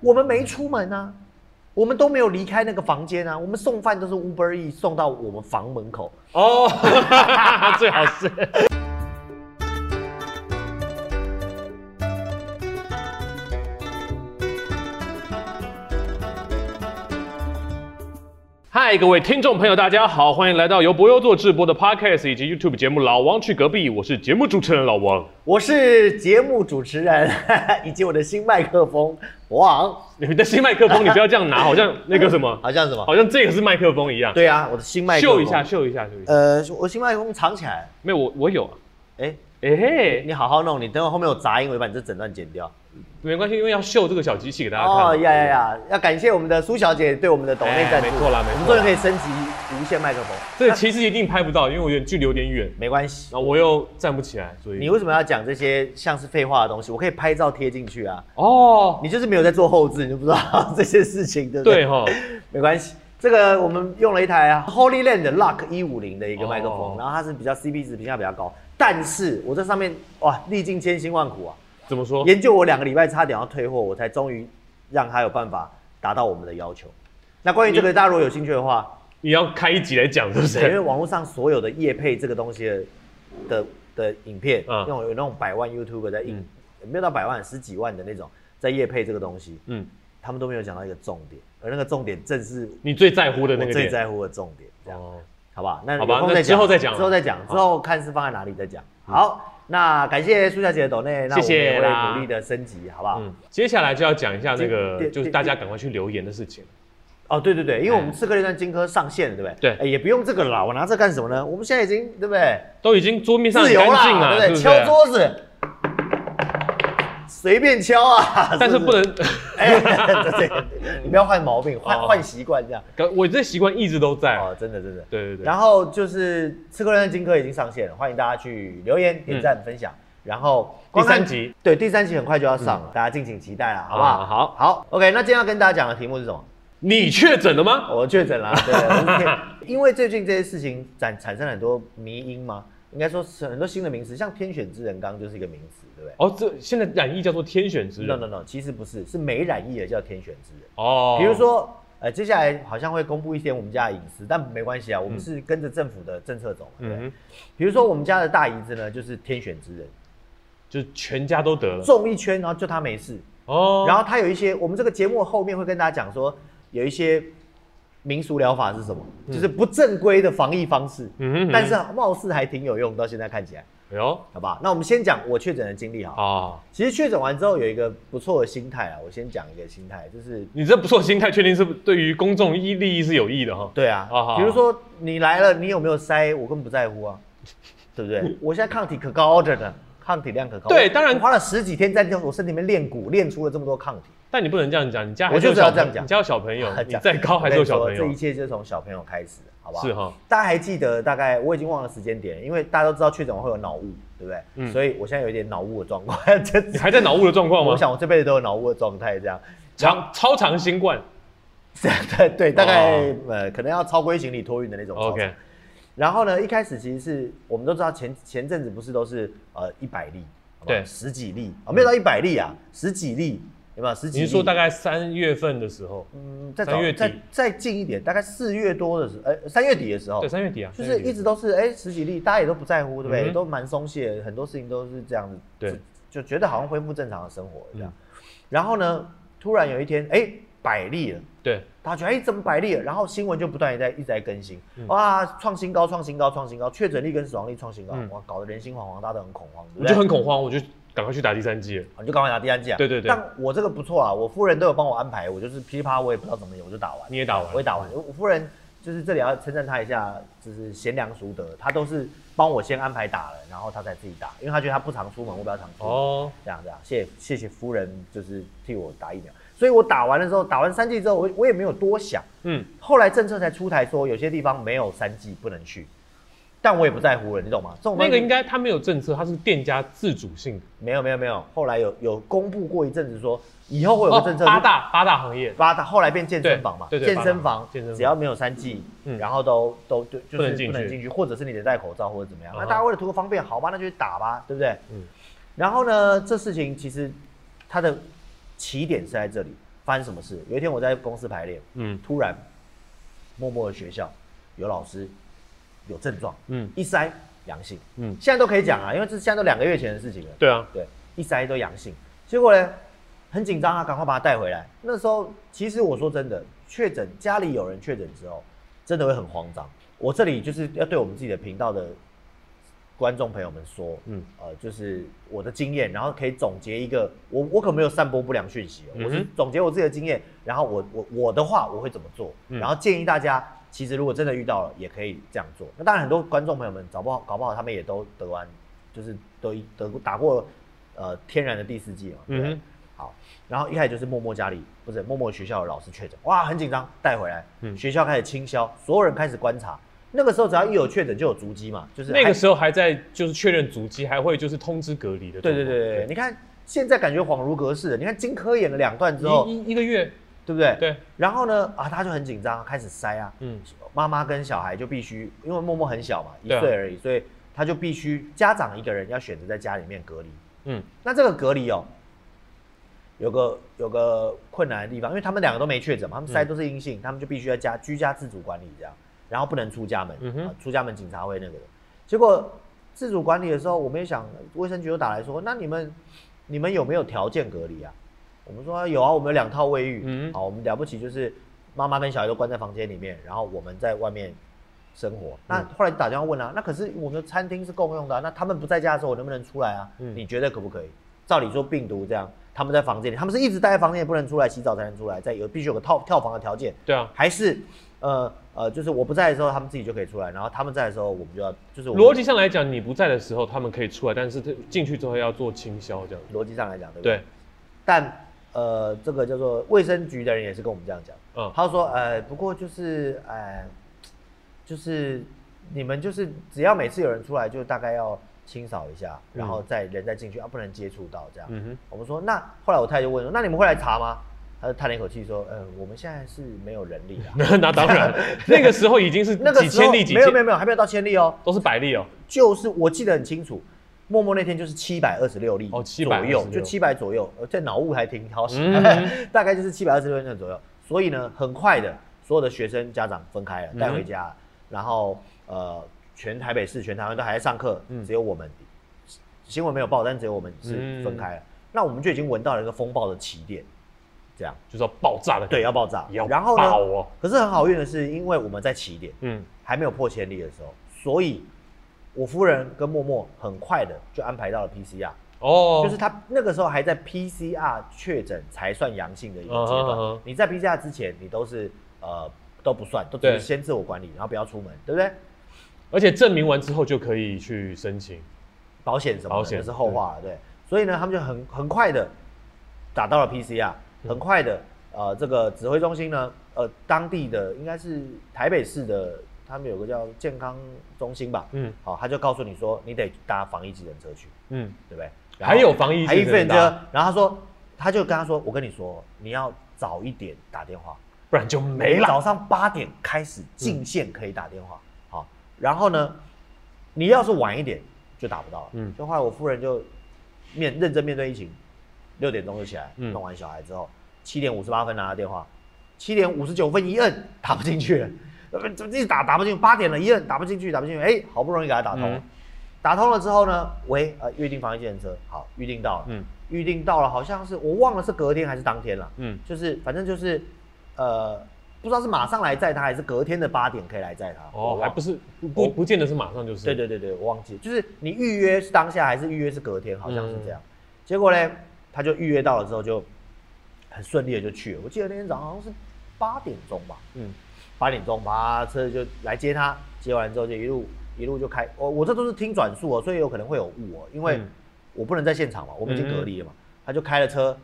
我们没出门啊，我们都没有离开那个房间啊，我们送饭都是 Uber E 送到我们房门口。哦，最好是。嗨，各位听众朋友，大家好，欢迎来到由博优做直播的 Podcast 以及 YouTube 节目《老王去隔壁》，我是节目主持人老王。我是节目主持人，以及我的新麦克风王，你的新麦克风，你不要这样拿，好像那个什么，好像什么？好像这个是麦克风一样。对啊，我的新麦克风。秀一下，秀一下，秀一下。呃，我新麦克风藏起来。没有，我我有啊。哎哎嘿，你好好弄，你等会后面有杂音，我就把你这整段剪掉。没关系，因为要秀这个小机器给大家看。哦呀呀呀！要感谢我们的苏小姐对我们的抖内赞助。没错啦，没错。我们终于可以升级无线麦克风。这其实一定拍不到，因为我有点距离有点远。没关系。然后我又站不起来，所以。你为什么要讲这些像是废话的东西？我可以拍照贴进去啊。哦。你就是没有在做后置，你就不知道这些事情，对不对？对哈。没关系。这个我们用了一台 Holy Land Lock 一五零的一个麦克风，然后它是比较 CP 值评价比较高，但是我在上面哇历尽千辛万苦啊。怎么说？研究我两个礼拜，差点要退货，我才终于让他有办法达到我们的要求。那关于这个，大家如果有兴趣的话，你要开一集来讲，是不是？因为网络上所有的叶配这个东西的的的影片，那种有那种百万 YouTube 在影，没有到百万，十几万的那种在叶配这个东西，嗯，他们都没有讲到一个重点，而那个重点正是你最在乎的那个最在乎的重点，这样，好吧？那好吧，那之后再讲，之后再讲，之后看是放在哪里再讲。好。那感谢苏小姐的抖内，那我们也会努力的升级，好不好？嗯，接下来就要讲一下那个，就是大家赶快去留言的事情。哦，对对对，因为我们刺客列传金科上线了，对不对？对，也不用这个了，我拿这干什么呢？我们现在已经，对不对？都已经桌面上干净了，对不对？敲桌子。随便敲啊，但是不能，哎，对，你不要换毛病，换换习惯这样。我这习惯一直都在哦，真的真的。对对对。然后就是《刺客人金科》已经上线了，欢迎大家去留言、点赞、分享。然后第三集，对，第三集很快就要上了，大家敬请期待了，好不好？好，好，OK。那今天要跟大家讲的题目是什么？你确诊了吗？我确诊了。对，因为最近这些事情产产生了很多迷因吗？应该说是很多新的名词，像天选之人刚刚就是一个名词，对不对？哦，这现在染疫叫做天选之人？No No No，其实不是，是没染疫的叫天选之人。哦，比如说，呃，接下来好像会公布一些我们家的隐私，但没关系啊，我们是跟着政府的政策走，对不对？比如说我们家的大姨子呢，就是天选之人，就全家都得了，中一圈，然后就他没事。哦，然后他有一些，我们这个节目后面会跟大家讲说，有一些。民俗疗法是什么？就是不正规的防疫方式，嗯但是貌似还挺有用。到现在看起来，有好吧？那我们先讲我确诊的经历哈。啊，其实确诊完之后有一个不错的心态啊。我先讲一个心态，就是你这不错心态，确定是对于公众利利益是有益的哈。对啊，比如说你来了，你有没有塞？我根本不在乎啊，对不对？我现在抗体可高着呢，抗体量可高。对，当然花了十几天在我身体里面练骨，练出了这么多抗体。但你不能这样讲，你家我就是要这样讲，你家有小朋友，你再高还是有小朋友。这一切就是从小朋友开始，好不好？是哈。大家还记得大概我已经忘了时间点，因为大家都知道确诊会有脑雾，对不对？嗯。所以我现在有一点脑雾的状况。你还在脑雾的状况吗？我想我这辈子都有脑雾的状态，这样。长超长新冠。对对，大概呃可能要超规行李托运的那种。OK。然后呢，一开始其实是我们都知道前前阵子不是都是呃一百例，对，十几例啊，没有到一百例啊，十几例。有没有十几？你是说大概三月份的时候？嗯，再早再再近一点，大概四月多的时候，哎，三月底的时候。对，三月底啊，就是一直都是哎十几例，大家也都不在乎，对不对？都蛮松懈，很多事情都是这样子，对，就觉得好像恢复正常的生活这样。然后呢，突然有一天，哎，百例了，对，大家觉得哎怎么百例了？然后新闻就不断在一直在更新，哇，创新高，创新高，创新高，确诊率跟死亡率创新高，哇，搞得人心惶惶，大家都很恐慌，我就很恐慌，我就。赶快去打第三剂，你就赶快打第三季啊！对对对，但我这个不错啊，我夫人都有帮我安排，我就是噼啪，我也不知道怎么我就打完。你也打完，我也打完。我夫人就是这里要称赞她一下，就是贤良淑德，她都是帮我先安排打了，然后她才自己打，因为她觉得她不常出门，我比较常出门。哦，这样这样，谢谢谢谢夫人，就是替我打疫苗。所以我打完的时候，打完三剂之后，我我也没有多想。嗯，后来政策才出台说，有些地方没有三剂不能去。但我也不在乎了，你懂吗？这种那个应该他没有政策，他是店家自主性的。没有没有没有，后来有有公布过一阵子说，以后会有个政策，八大八大行业，八大后来变健身房嘛，对对，健身房只要没有三 G，然后都都就就是不能进去，或者是你得戴口罩或者怎么样。那大家为了图个方便，好吧，那就去打吧，对不对？嗯。然后呢，这事情其实它的起点是在这里，发生什么事？有一天我在公司排练，嗯，突然默默的学校有老师有症状，嗯，一筛阳性，嗯，现在都可以讲啊，因为这现在都两个月前的事情了。对啊，对，一筛都阳性，结果呢很紧张啊，赶快把他带回来。那时候其实我说真的，确诊家里有人确诊之后，真的会很慌张。我这里就是要对我们自己的频道的。观众朋友们说，嗯，呃，就是我的经验，然后可以总结一个，我我可没有散播不良讯息，我是总结我自己的经验，然后我我我的话我会怎么做，然后建议大家，其实如果真的遇到了，也可以这样做。那当然很多观众朋友们搞不好搞不好他们也都得完，就是都得打过呃天然的第四季嘛，嗯，好，然后一开始就是默默家里不是默默学校的老师确诊，哇，很紧张，带回来，学校开始清消，所有人开始观察。那个时候只要一有确诊就有足迹嘛，就是那个时候还在就是确认足迹，还会就是通知隔离的。对对对对，你看现在感觉恍如隔世。你看金科演了两段之后，一一个月，对不对？对。然后呢，啊，他就很紧张，开始塞啊。嗯。妈妈跟小孩就必须，因为默默很小嘛，一岁而已，所以他就必须家长一个人要选择在家里面隔离。嗯。那这个隔离哦，有个有个困难的地方，因为他们两个都没确诊嘛，他们塞都是阴性，他们就必须要家居家自主管理这样。然后不能出家门，出家门警察会那个的。结果自主管理的时候，我们也想，卫生局又打来说，那你们你们有没有条件隔离啊？我们说有啊，我们有两套卫浴，嗯好，我们了不起就是妈妈跟小孩都关在房间里面，然后我们在外面生活。那后来打电话问啊，那可是我们的餐厅是共用的，那他们不在家的时候，我能不能出来啊？你觉得可不可以？照理说病毒这样，他们在房间里，他们是一直待在房间，不能出来洗澡才能出来，在有必须有个套跳房的条件。对啊，还是呃。呃，就是我不在的时候，他们自己就可以出来；然后他们在的时候，我们就要就是逻辑上来讲，你不在的时候，他们可以出来，但是进去之后要做清消，这样。逻辑上来讲，对不对？对。但呃，这个叫做卫生局的人也是跟我们这样讲，嗯，他说，呃，不过就是，呃，就是你们就是只要每次有人出来，就大概要清扫一下，然后再人再进去，啊，不能接触到这样。嗯哼。我们说，那后来我太太就问说，那你们会来查吗？他就叹了一口气说：“呃，我们现在是没有人力的。那当然，那个时候已经是几千例，没有没有没有，还没有到千例哦，都是百例哦。就是我记得很清楚，默默那天就是七百二十六例哦，七百左右就七百左右，在脑雾还挺好使，大概就是七百二十六例左右。所以呢，很快的，所有的学生家长分开了，带回家，然后呃，全台北市、全台湾都还在上课，只有我们新闻没有报，但只有我们是分开了。那我们就已经闻到了一个风暴的起点。”这样就是要爆炸了，对，要爆炸。然后呢？可是很好运的是，因为我们在起点，嗯，还没有破千里的时候，所以我夫人跟默默很快的就安排到了 PCR。哦，就是他那个时候还在 PCR 确诊才算阳性的一个阶段。你在 PCR 之前，你都是呃都不算，都只是先自我管理，然后不要出门，对不对？而且证明完之后就可以去申请保险什么的，是后话了。对，所以呢，他们就很很快的打到了 PCR。很快的，呃，这个指挥中心呢，呃，当地的应该是台北市的，他们有个叫健康中心吧，嗯，好，他就告诉你说，你得搭防疫计程车去，嗯，对不对？还有防疫计程车，然后他说，他就跟他说，我跟你说，你要早一点打电话，不然就没了。早上八点开始进线可以打电话，好，然后呢，你要是晚一点就打不到了，嗯，就后来我夫人就面认真面对疫情。六点钟就起来，弄完小孩之后，七点五十八分拿到电话，七点五十九分一摁打不进去一直打打不进去？八点了一摁打不进去，打不进去，哎，好不容易给他打通，打通了之后呢，喂，呃，预定防疫程车，好，预定到了，嗯，预定到了，好像是我忘了是隔天还是当天了，嗯，就是反正就是，呃，不知道是马上来载他，还是隔天的八点可以来载他，哦，还不是不不见得是马上就是，对对对对，我忘记，就是你预约是当下还是预约是隔天，好像是这样，结果呢？他就预约到了之后，就很顺利的就去了。我记得那天早上好像是八点钟吧，嗯，八点钟把车就来接他，接完之后就一路一路就开。我我这都是听转述哦，所以有可能会有误哦，因为我不能在现场嘛，我们已经隔离了嘛。他就开了车，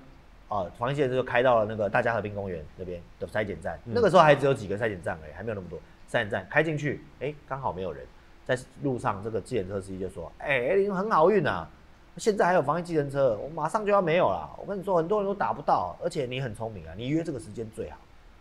啊，防疫线就开到了那个大家和平公园那边的筛检站。那个时候还只有几个筛检站而已，还没有那么多筛检站。开进去，哎，刚好没有人，在路上这个自检车司机就说：“哎，你很好运啊。”现在还有防疫计程车，我马上就要没有了。我跟你说，很多人都打不到，而且你很聪明啊，你约这个时间最好。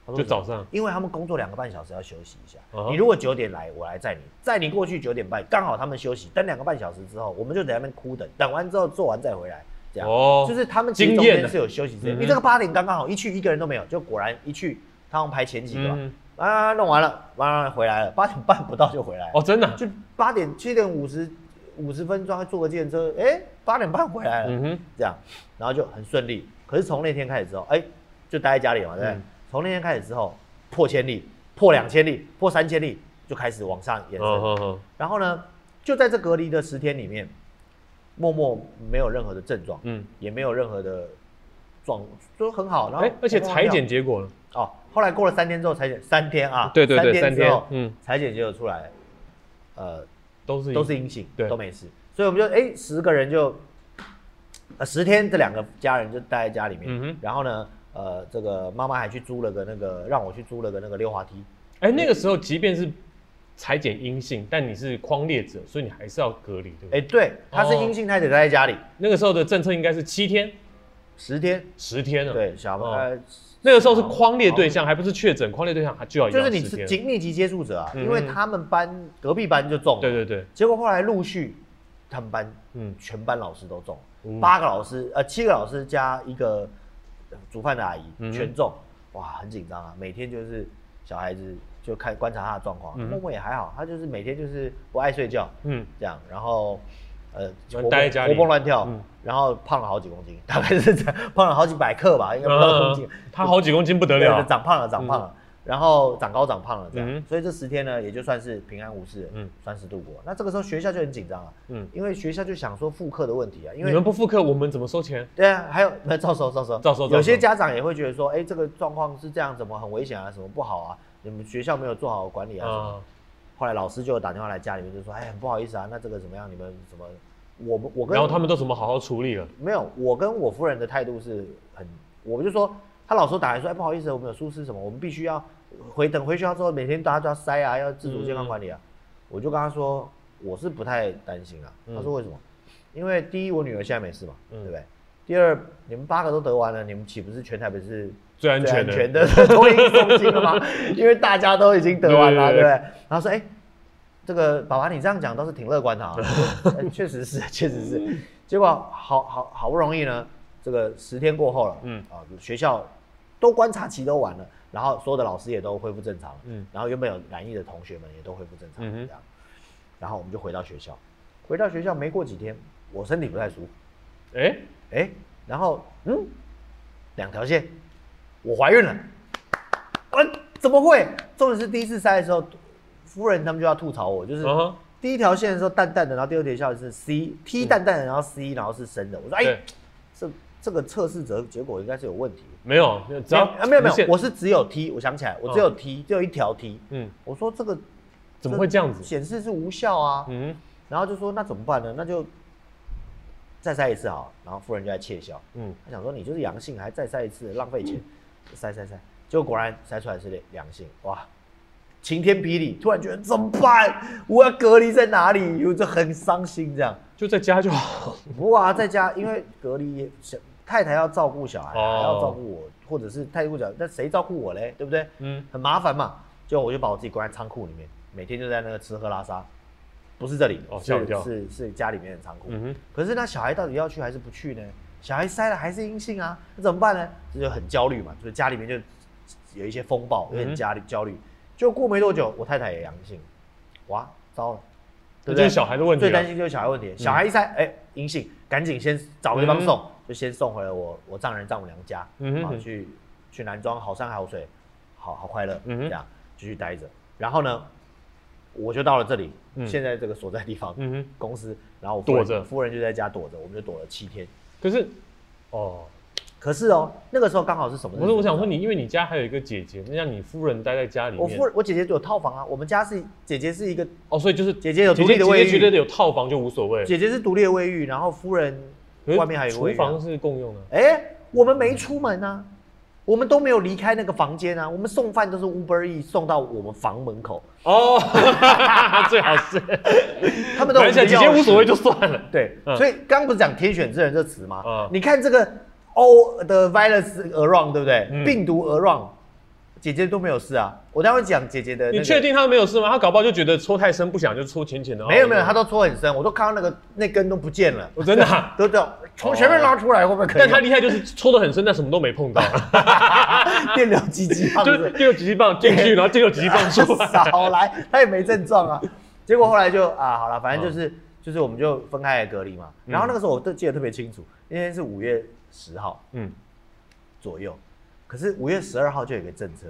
就早上，因为他们工作两个半小时要休息一下。你如果九点来，我来载你，载你过去九点半，刚好他们休息，等两个半小时之后，我们就在那边哭等，等完之后做完再回来，这样哦，就是他们其实中间是有休息时间。你这个八点刚刚好一去，一个人都没有，就果然一去，他们排前几个啊，弄完了，完了回来了，八点半不到就回来哦，真的，就八点七点五十五十分钟坐个电车，哎，八点半回来了，嗯哼，这样，然后就很顺利。可是从那天开始之后，哎，就待在家里嘛，对不对？从那天开始之后，破千例，破两千例，破三千例，就开始往上延伸。然后呢，就在这隔离的十天里面。默默没有任何的症状，嗯，也没有任何的状，都很好。然后，而且裁剪结果呢？哦，后来过了三天之后，裁剪三天啊，对对对，三天，嗯，裁剪结果出来，呃，都是都是阴性，对，都没事。所以我们就哎，十个人就，呃，十天这两个家人就待在家里面。然后呢，呃，这个妈妈还去租了个那个，让我去租了个那个溜滑梯。哎，那个时候即便是。裁剪阴性，但你是框列者，所以你还是要隔离，对不对？哎，对，他是阴性，他得待在家里。那个时候的政策应该是七天、十天、十天了。对，小孩那个时候是框列对象，还不是确诊，框列对象还就要就是你是紧密集接触者啊，因为他们班隔壁班就中了。对对对。结果后来陆续他们班，嗯，全班老师都中，八个老师，呃，七个老师加一个煮饭的阿姨全中，哇，很紧张啊，每天就是小孩子。就看观察他的状况，默默也还好，他就是每天就是不爱睡觉，嗯，这样，然后，呃，待在家里活蹦乱跳，然后胖了好几公斤，大概是这样，胖了好几百克吧，应该不到公斤，他好几公斤不得了，长胖了，长胖了。然后长高长胖了这样，所以这十天呢也就算是平安无事，嗯，算是度过。那这个时候学校就很紧张了，嗯，因为学校就想说复课的问题啊，因为你们不复课，我们怎么收钱？对啊，还有那照收照收照收，有些家长也会觉得说，哎，这个状况是这样，怎么很危险啊，什么不好啊？你们学校没有做好管理啊？什么？后来老师就打电话来家里面就说，哎，很不好意思啊，那这个怎么样？你们怎么？我们我跟然后他们都怎么好好处理了？没有，我跟我夫人的态度是很，我们就说，他老说打来说，哎，不好意思，我们有疏失什么，我们必须要。回等回学校之后，每天大家都要筛啊，要自主健康管理啊。我就跟他说，我是不太担心啊。他说为什么？因为第一，我女儿现在没事嘛，对不对？第二，你们八个都得完了，你们岂不是全台北是最安全的、脱离中心了吗？因为大家都已经得完了，对不对？然后说，哎，这个爸爸你这样讲倒是挺乐观的啊。确实是，确实是。结果好好好不容易呢，这个十天过后了，嗯。啊，学校都观察期都完了。然后所有的老师也都恢复正常了，嗯，然后原本有染疫的同学们也都恢复正常，这样，然后我们就回到学校，回到学校没过几天，我身体不太舒服，哎哎，然后嗯，两条线，我怀孕了，我怎么会？重点是第一次筛的时候，夫人他们就要吐槽我，就是第一条线的时候淡淡的，然后第二条线是 C，T 淡淡的，然后 C，然后是深的，我说哎，这。这个测试者结果应该是有问题，没有，只要啊没有没有，我是只有 T，我想起来，我只有 T，只有一条 T，嗯，我说这个怎么会这样子？显示是无效啊，嗯，然后就说那怎么办呢？那就再筛一次好，然后夫人就在窃笑，嗯，他想说你就是阳性，还再筛一次，浪费钱，筛筛筛，结果果然筛出来是良性，哇，晴天霹雳，突然觉得怎么办？我要隔离在哪里？有这很伤心，这样。就在家就好，不啊，在家因为隔离太太要照顾小孩，还要照顾我，或者是太太顾小孩，那谁照顾我嘞？对不对？嗯，很麻烦嘛。就我就把我自己关在仓库里面，每天就在那个吃喝拉撒，不是这里，是是是家里面的仓库。嗯哼。可是那小孩到底要去还是不去呢？小孩塞了还是阴性啊，那怎么办呢？这就很焦虑嘛，就是家里面就有一些风暴，有点焦虑焦虑。就过没多久，我太太也阳性，哇，糟了，这就是小孩的问题。最担心就是小孩问题，小孩一塞，哎，阴性，赶紧先找个地方送。就先送回了我我丈人丈母娘家，嗯哼，去去南庄好山好水，好好快乐，嗯这样继续待着。然后呢，我就到了这里，现在这个所在地方，嗯哼，公司，然后躲着，夫人就在家躲着，我们就躲了七天。可是，哦，可是哦，那个时候刚好是什么？不是，我想说你，因为你家还有一个姐姐，那让你夫人待在家里面。我夫我姐姐有套房啊，我们家是姐姐是一个哦，所以就是姐姐有独立的卫浴，觉得有套房就无所谓。姐姐是独立的卫浴，然后夫人。外面还有厨房是共用的。哎，我们没出门啊，我们都没有离开那个房间啊，我们送饭都是 Uber E 送到我们房门口。哦，最好是，他们都无所谓就算了。对，所以刚不是讲天选之人这词吗？你看这个 O 的 virus around 对不对？病毒 around。姐姐都没有事啊，我待会讲姐姐的。你确定她没有事吗？她搞不好就觉得抽太深，不想就抽浅浅的。没有没有，她都抽很深，我都看到那个那根都不见了。我真的 都都从前面拉出来会不会可以？但他厉害就是抽的很深，但什么都没碰到。电流急急棒，就是电流急急棒进去，然后电流急急棒出来。少来，他也没症状啊。结果后来就啊，好了，反正就是就是我们就分开来隔离嘛。然后那个时候我都记得特别清楚，那天是五月十号，嗯，左右。可是五月十二号就有一个政策，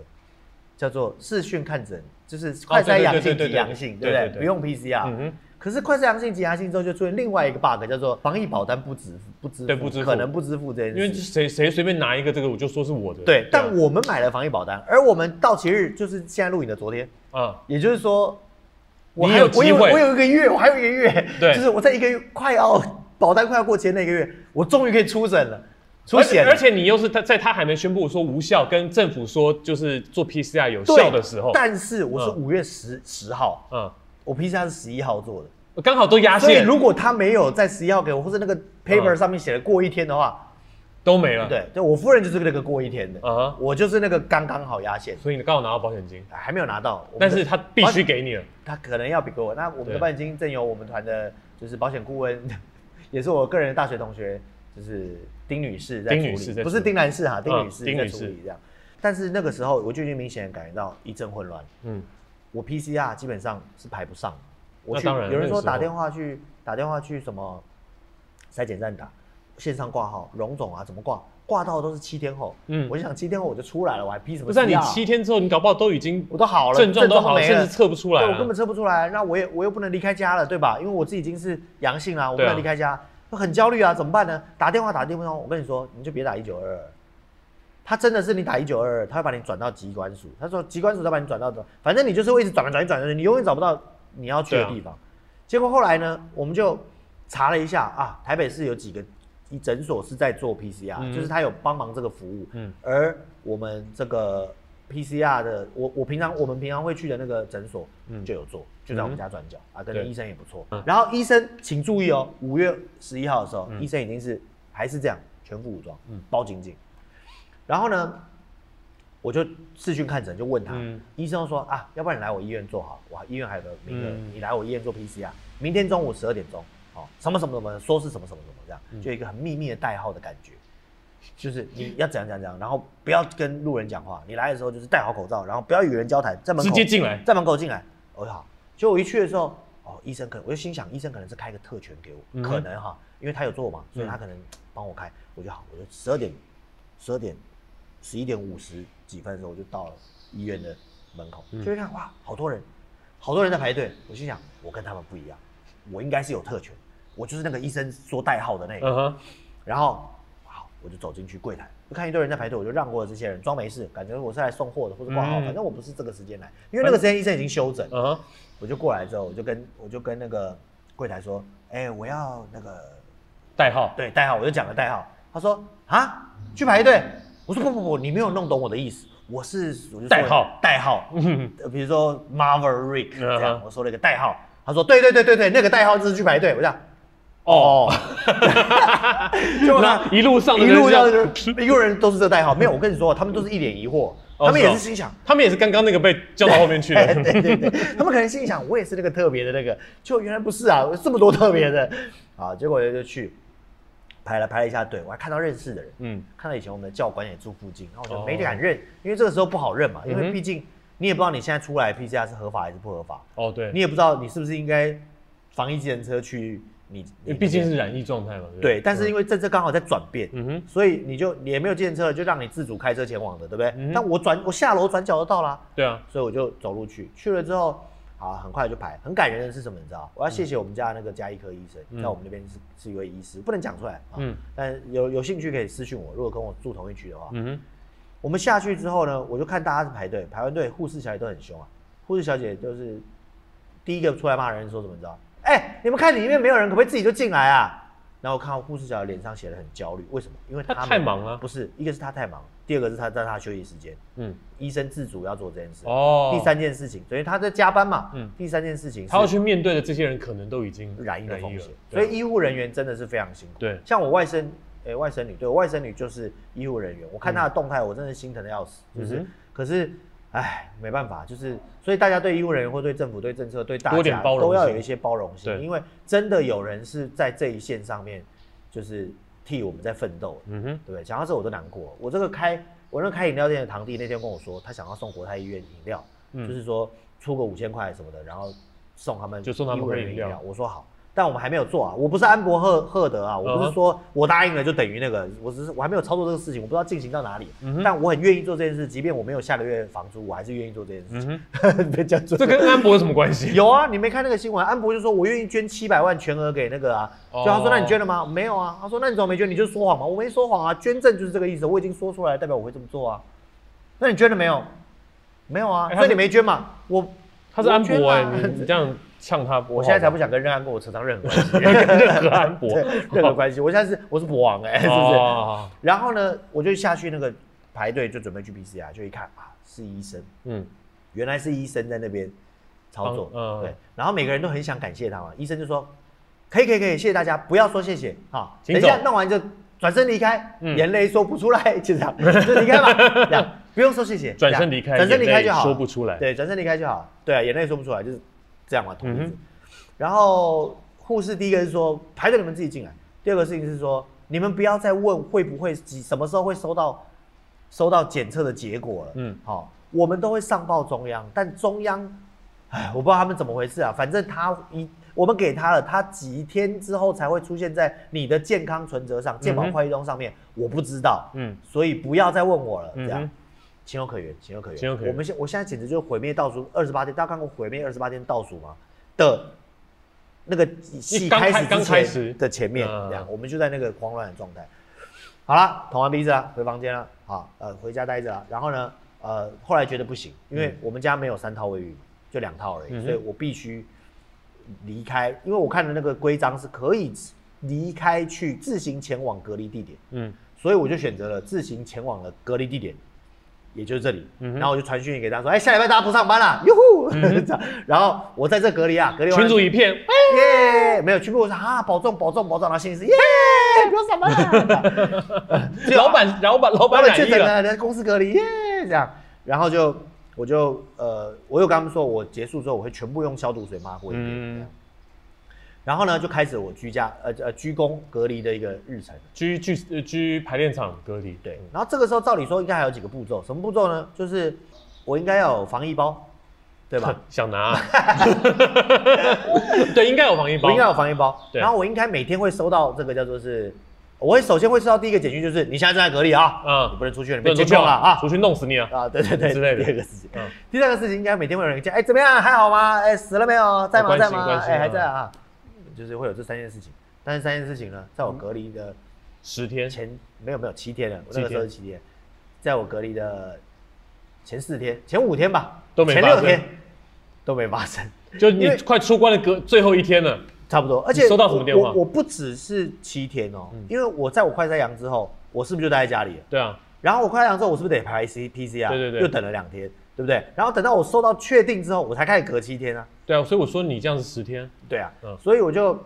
叫做视讯看诊，就是快筛阳性及阳性，对不对？不用 PCR。可是快筛阳性及阳性之后，就出现另外一个 bug，叫做防疫保单不支付，不支付，不支付，可能不支付这件事。因为谁谁随便拿一个这个，我就说是我的。对，但我们买了防疫保单，而我们到期日就是现在录影的昨天啊，也就是说，我还有我有，我有一个月，我还有一个月，对，就是我在一个月快要保单快要过期那个月，我终于可以出诊了。出险，而且你又是他在他还没宣布说无效，跟政府说就是做 PCR 有效的时候。但是我是五月十十号，嗯，我 PCR 是十一号做的，刚好都压线。所以如果他没有在十一号给我，或者那个 paper 上面写了过一天的话，都没了。对，就我夫人就是那个过一天的，啊，我就是那个刚刚好压线。所以你刚好拿到保险金，还没有拿到，但是他必须给你了。他可能要比给我，那我们的保险金正由我们团的，就是保险顾问，也是我个人的大学同学，就是。丁女士在处理，不是丁男士哈，丁女士在处理这样。但是那个时候，我就已经明显感觉到一阵混乱。嗯，我 PCR 基本上是排不上。我当然，有人说打电话去打电话去什么筛检站打线上挂号，荣总啊怎么挂？挂到都是七天后。嗯，我就想七天后我就出来了，我还批什么？不是你七天之后，你搞不好都已经我都好了，症状都好了，甚至测不出来。我根本测不出来，那我也我又不能离开家了，对吧？因为我自己已经是阳性了，我不能离开家。很焦虑啊，怎么办呢？打电话打电话，我跟你说，你就别打一九二二。他真的是你打一九二二，他会把你转到机关署。他说机关署再把你转到反正你就是会一直转来转去转来，你永远找不到你要去的地方。结果后来呢，我们就查了一下啊，台北市有几个诊所是在做 PCR，就是他有帮忙这个服务。嗯，而我们这个。PCR 的，我我平常我们平常会去的那个诊所，嗯，就有做，就在我们家转角啊，跟医生也不错。然后医生请注意哦，五月十一号的时候，医生已经是还是这样全副武装，嗯，包紧紧。然后呢，我就视讯看诊，就问他，医生说啊，要不然你来我医院做好，我医院还有个名额，你来我医院做 PCR，明天中午十二点钟，哦，什么什么什么，说是什么什么什么这样，就一个很秘密的代号的感觉。就是你要怎样怎样怎样，然后不要跟路人讲话。你来的时候就是戴好口罩，然后不要与人交谈，在门口直接进来，在门口进来。哦好，就我一去的时候，哦医生可能我就心想，医生可能是开个特权给我，可能哈，因为他有做嘛，所以他可能帮我开。我就好，我就十二点，十二点，十一点五十几分的时候我就到了医院的门口，就一看哇，好多人，好多人在排队。我心想，我跟他们不一样，我应该是有特权，我就是那个医生说代号的那个。然后。我就走进去柜台，就看一堆人在排队，我就让过了这些人，装没事，感觉我是来送货的或者挂号，反正我不是这个时间来，因为那个时间医生已经休整。嗯，我就过来之后，我就跟我就跟那个柜台说，哎，我要那个代号，对，代号，我就讲了代号。他说啊，去排队。我说不不不，你没有弄懂我的意思，我是我就代号代号，比如说 Maverick 这样，我说了一个代号。他说对对对对对，那个代号就是去排队。我讲。哦，就那一路上一路上一路人都是这代号，没有。我跟你说，他们都是一脸疑惑，他们也是心想，他们也是刚刚那个被叫到后面去的。对 对对，他们可能心想，我也是那个特别的那个，就原来不是啊，这么多特别的啊。结果就去排了排了一下队，我还看到认识的人，嗯，看到以前我们的教官也住附近，然后我就没敢认，因为这个时候不好认嘛，因为毕竟你也不知道你现在出来 PCR 是合法还是不合法。哦，对，你也不知道你是不是应该防疫机人车去。你你毕竟是染疫状态嘛，对，但是因为政策刚好在转变，嗯哼，所以你就你也没有见车，就让你自主开车前往的，对不对？但我转我下楼转角就到了，对啊，所以我就走路去，去了之后，好，很快就排。很感人的是什么？你知道？我要谢谢我们家那个加医科医生，在我们那边是是一位医师，不能讲出来啊，嗯，但有有兴趣可以私信我，如果跟我住同一区的话，嗯哼，我们下去之后呢，我就看大家是排队，排完队，护士小姐都很凶啊，护士小姐就是第一个出来骂人，说什么？你知道？哎，你们看里面没有人，可不可以自己就进来啊？然后我看到护士小姐脸上写的很焦虑，为什么？因为她太忙了。不是，一个是她太忙，第二个是她在她休息时间。嗯，医生自主要做这件事。哦。第三件事情，所以她在加班嘛。嗯。第三件事情，她要去面对的这些人，可能都已经染疫的风险。所以医护人员真的是非常辛苦。对。像我外甥，哎，外甥女，对我，外甥女就是医护人员。我看她的动态，我真的心疼的要死。就是，可是。唉，没办法，就是所以大家对医务人员或对政府、对政策、对大家都要有一些包容性，因为真的有人是在这一线上面，就是替我们在奋斗，嗯哼，对不对？讲到这我都难过。我这个开我那开饮料店的堂弟那天跟我说，他想要送国泰医院饮料，就是说出个五千块什么的，然后送他们就送他们饮料。我说好。但我们还没有做啊，我不是安博赫赫德啊，我不是说我答应了就等于那个，我只是我还没有操作这个事情，我不知道进行到哪里。但我很愿意做这件事，即便我没有下个月房租，我还是愿意做这件事情。别讲这跟安博有什么关系？有啊，你没看那个新闻？安博就说我愿意捐七百万全额给那个啊，就他说那你捐了吗？没有啊。他说那你怎么没捐？你就说谎嘛？我没说谎啊，捐赠就是这个意思，我已经说出来，代表我会这么做啊。那你捐了没有？没有啊，所以你没捐嘛？我他是安博哎，你这样。呛他，我现在才不想跟任安跟我扯上任何关系，任何安博。任何关系。我现在是我是博王哎，是不是？然后呢，我就下去那个排队，就准备去 PCR，就一看啊，是医生，嗯，原来是医生在那边操作，嗯，对。然后每个人都很想感谢他嘛，医生就说可以可以可以，谢谢大家，不要说谢谢好，等一下弄完就转身离开，眼泪说不出来，就这样，就离开吧，这样。不用说谢谢，转身离开，转身离开就好，说不出来，对，转身离开就好，对啊，眼泪说不出来就是。这样嘛，同意。然后护士第一个是说排队你们自己进来，第二个事情是说你们不要再问会不会几什么时候会收到收到检测的结果了。嗯，好，我们都会上报中央，但中央，哎，我不知道他们怎么回事啊。反正他一我们给他了，他几天之后才会出现在你的健康存折上、健保快递中上面，我不知道。嗯，所以不要再问我了，这样。情有可原，情有可原。情有可原。我们现我现在简直就是毁灭倒数二十八天，大家看过毁灭二十八天倒数吗？的，那个戏开始之前的前面，这样我们就在那个慌乱的状态。好了，捅完鼻子了，回房间了，好，呃，回家待着了。然后呢，呃，后来觉得不行，因为我们家没有三套卫浴，就两套而已，所以我必须离开。因为我看的那个规章是可以离开去自行前往隔离地点，嗯，所以我就选择了自行前往了隔离地点。也就是这里，然后我就传讯息给他说：“哎，下礼拜大家不上班了，哟呼！”然后我在这隔离啊，隔离群主一片，耶！没有群主我说啊，保重保重保重，然后心里是耶，不用上班了。老板老板老板确诊了，在公司隔离耶，这样，然后就我就呃，我又跟他们说，我结束之后我会全部用消毒水抹过一遍。然后呢，就开始我居家呃呃居工隔离的一个日程，居居呃居排练场隔离。对，然后这个时候照理说应该还有几个步骤，什么步骤呢？就是我应该要有防疫包，对吧？想拿，对，应该有防疫包，应该有防疫包。然后我应该每天会收到这个叫做是，我会首先会收到第一个简讯，就是你现在正在隔离啊，嗯，你不能出去，你不能出去了啊，出去弄死你啊！啊，对对对，之类的。第二个事情，嗯，第三个事情应该每天会有人讲，哎，怎么样？还好吗？哎，死了没有？在吗？在吗？哎，还在啊。就是会有这三件事情，但是三件事情呢，在我隔离的十天前没有没有七天了，我那个时候是七天，在我隔离的前四天、前五天吧，都没前六天都没发生，就你快出关的隔最后一天了，差不多。而且收到什么电话？我不只是七天哦，因为我在我快筛阳之后，我是不是就待在家里了？对啊。然后我快筛阳之后，我是不是得排 C P C 啊？对对对。又等了两天，对不对？然后等到我收到确定之后，我才开始隔七天啊。对啊，所以我说你这样是十天。对啊，嗯，所以我就。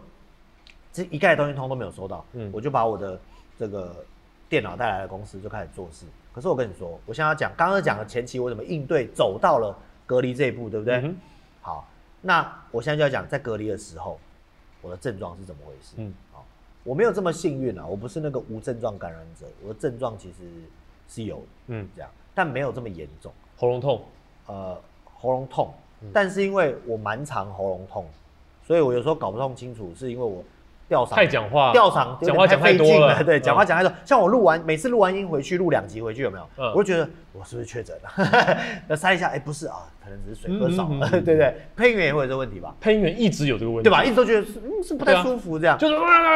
这一概东西通都没有收到，嗯，我就把我的这个电脑带来的公司就开始做事。可是我跟你说，我现在要讲刚刚讲的前期我怎么应对走到了隔离这一步，对不对？好，那我现在就要讲在隔离的时候我的症状是怎么回事。嗯，好，我没有这么幸运啊，我不是那个无症状感染者，我的症状其实是有，嗯，这样，但没有这么严重。喉咙痛，呃，喉咙痛，但是因为我蛮常喉咙痛，所以我有时候搞不太清楚，是因为我。调场太讲话，调场讲话讲太多了，对，讲话讲太多。像我录完，每次录完音回去录两集回去有没有？我就觉得我是不是确诊了？那筛一下，哎，不是啊，可能只是水喝少了，对不对？配音员也会有这个问题吧？配音员一直有这个问题，对吧？一直都觉得是是不太舒服，这样就是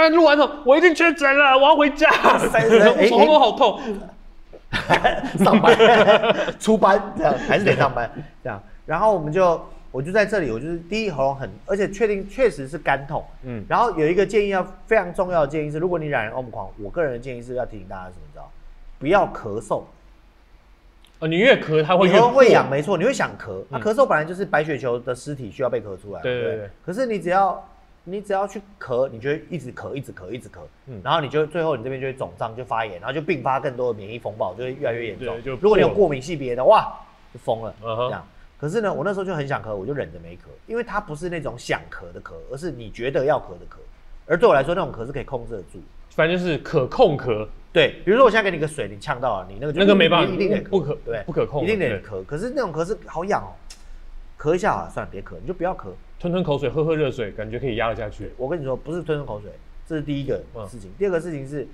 录完之后我一定确诊了，我要回家，喉咙好痛，上班 出班这样还是得上班这样，然后我们就。我就在这里，我就是第一喉咙很，而且确定确实是干痛，嗯，然后有一个建议要非常重要的建议是，如果你染人欧姆狂，我个人的建议是要提醒大家什么？知道？不要咳嗽。哦，你越咳它会越会痒，没错，你会想咳。那咳嗽本来就是白血球的尸体需要被咳出来，对对对。可是你只要你只要去咳，你就会一直咳，一直咳，一直咳，嗯，然后你就最后你这边就会肿胀，就发炎，然后就并发更多的免疫风暴，就会越来越严重。就如果你有过敏性鼻炎的，哇，就疯了，这样。可是呢，我那时候就很想咳，我就忍着没咳，因为它不是那种想咳的咳，而是你觉得要咳的咳。而对我来说，那种咳是可以控制得住。反正就是可控咳。对，比如说我现在给你个水，你呛到了，你那个那个没办法，一定得不可对不可控，一定得咳。可是那种咳是好痒哦，咳一下啊，算了，别咳，你就不要咳，吞吞口水，喝喝热水，感觉可以压得下去。我跟你说，不是吞吞口水，这是第一个事情。第二个事情是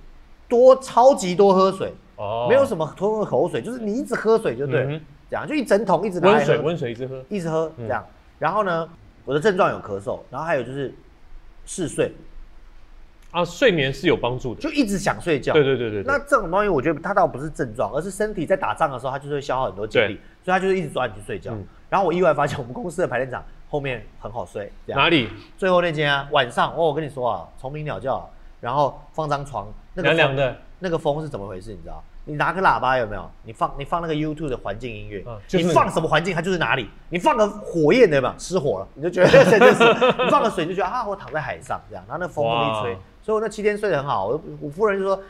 多超级多喝水哦，没有什么吞吞口水，就是你一直喝水就对，这样就一整桶一直温水温水一直喝，一直喝这样。然后呢，我的症状有咳嗽，然后还有就是嗜睡。啊，睡眠是有帮助的，就一直想睡觉。对对对对。那这种东西，我觉得它倒不是症状，而是身体在打仗的时候，它就是会消耗很多精力，所以它就是一直抓你去睡觉。然后我意外发现，我们公司的排练场后面很好睡。哪里？最后那间啊，晚上哦，我跟你说啊，虫鸣鸟叫，然后放张床，那个凉的，那个风是怎么回事？你知道？你拿个喇叭有没有？你放你放那个 YouTube 的环境音乐，你放什么环境，它就是哪里。你放个火焰的嘛，失火了，你就觉得这就是；你放个水，就觉得啊，我躺在海上这样。然后那风一吹。所以我那七天睡得很好，我我夫人就说：“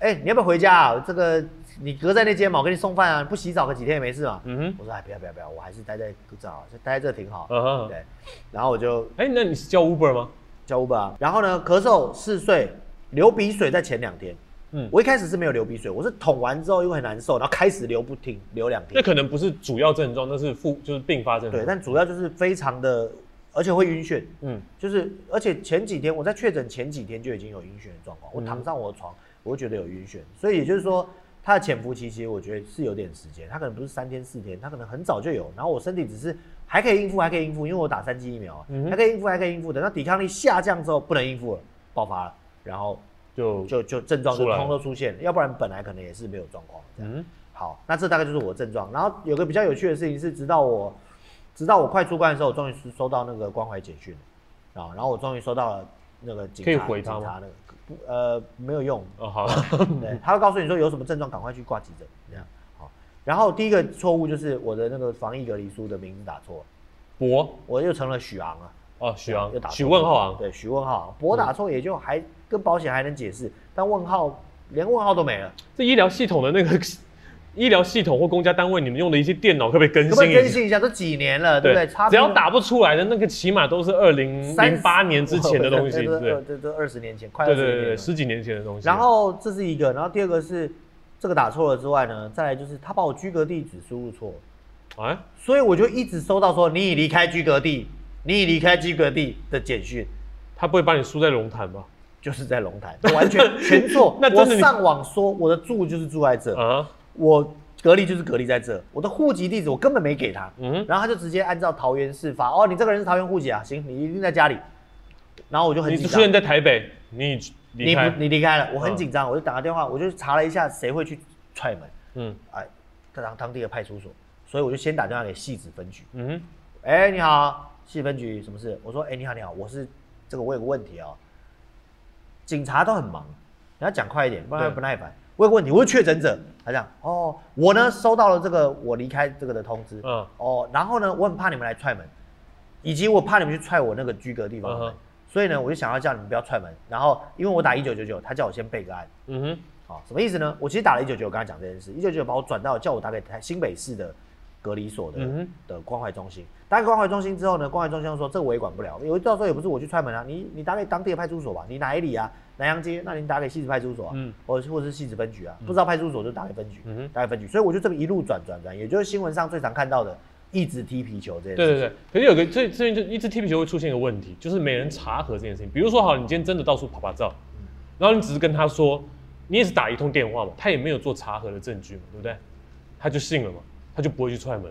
哎，你要不要回家啊？这个你隔在那间嘛，我给你送饭啊。不洗澡个几天也没事嘛。”嗯哼，我说：“哎，不要不要不要，我还是待在澡，就待在这挺好。”嗯哼，对。然后我就，哎，那你是叫 Uber 吗？叫 Uber。然后呢，咳嗽、嗜睡、流鼻水，在前两天。嗯，我一开始是没有流鼻水，我是捅完之后因为很难受，然后开始流不停，流两天。那可能不是主要症状，那是副就是并发症。对，但主要就是非常的。而且会晕眩，嗯，就是，而且前几天我在确诊前几天就已经有晕眩的状况，我躺上我的床，我就觉得有晕眩，所以也就是说，它的潜伏期其实我觉得是有点时间，它可能不是三天四天，它可能很早就有，然后我身体只是还可以应付，还可以应付，因为我打三剂疫苗，还可以应付，还可以应付，等到抵抗力下降之后不能应付了，爆发了，然后就就就症状就通都出现了，要不然本来可能也是没有状况。嗯，好，那这大概就是我的症状，然后有个比较有趣的事情是，直到我。直到我快出关的时候，我终于是收到那个关怀简讯，啊，然后我终于收到了那个警察警察那个，不呃没有用。哦好，对，他会告诉你说有什么症状赶快去挂急诊这样。好，然后第一个错误就是我的那个防疫隔离书的名字打错了，博？我又成了许昂了，哦许昂又打许问号昂对许问号。博打错也就还跟保险还能解释，但问号连问号都没了，这医疗系统的那个。医疗系统或公家单位，你们用的一些电脑可不可以更新？可不可以更新一下？都几年了，对不对？只要打不出来的那个，起码都是二零零八年之前的东西，对，这这二十年前，快对对对，十几年前的东西。然后这是一个，然后第二个是这个打错了之外呢，再来就是他把我居格地址输入错，啊，所以我就一直收到说你已离开居格地，你已离开居格地的简讯。他不会把你输在龙潭吧？就是在龙潭，完全全错。那我上网说我的住就是住在这啊。我隔离就是隔离在这，我的户籍地址我根本没给他，嗯，然后他就直接按照桃园市发，哦，你这个人是桃园户籍啊，行，你一定在家里，然后我就很紧张。你出现在台北，你你不你离开了，我很紧张，我就打个电话，我就查了一下谁会去踹门，嗯，哎，当当地的派出所，所以我就先打电话给戏子分局，嗯，哎，你好，戏分局什么事？我说，哎，你好你好，我是这个我有个问题啊，警察都很忙，你要讲快一点，不然不耐烦。我有个问你，我是确诊者。他讲哦，我呢收到了这个我离开这个的通知。嗯。哦，然后呢，我很怕你们来踹门，以及我怕你们去踹我那个居隔地方门，所以呢，我就想要叫你们不要踹门。然后，因为我打一九九九，他叫我先备个案。嗯哼。好，什么意思呢？我其实打了一九九九，跟他讲这件事，一九九九把我转到叫我打给台新北市的隔离所的嗯的关怀中心。打给关怀中心之后呢，关怀中心说这个我也管不了，因为到时候也不是我去踹门啊，你你打给当地的派出所吧，你哪里啊？南阳街，那您打给西子派出所啊，嗯，或或者是西子分局啊，不知道派出所就打给分局，嗯打给分局，所以我就这么一路转转转，也就是新闻上最常看到的，一直踢皮球这件事。对对对，可是有个这这边就一直踢皮球会出现一个问题，就是没人查核这件事情。比如说，好，你今天真的到处跑跑照，然后你只是跟他说，你也是打一通电话嘛，他也没有做查核的证据嘛，对不对？他就信了嘛，他就不会去踹门。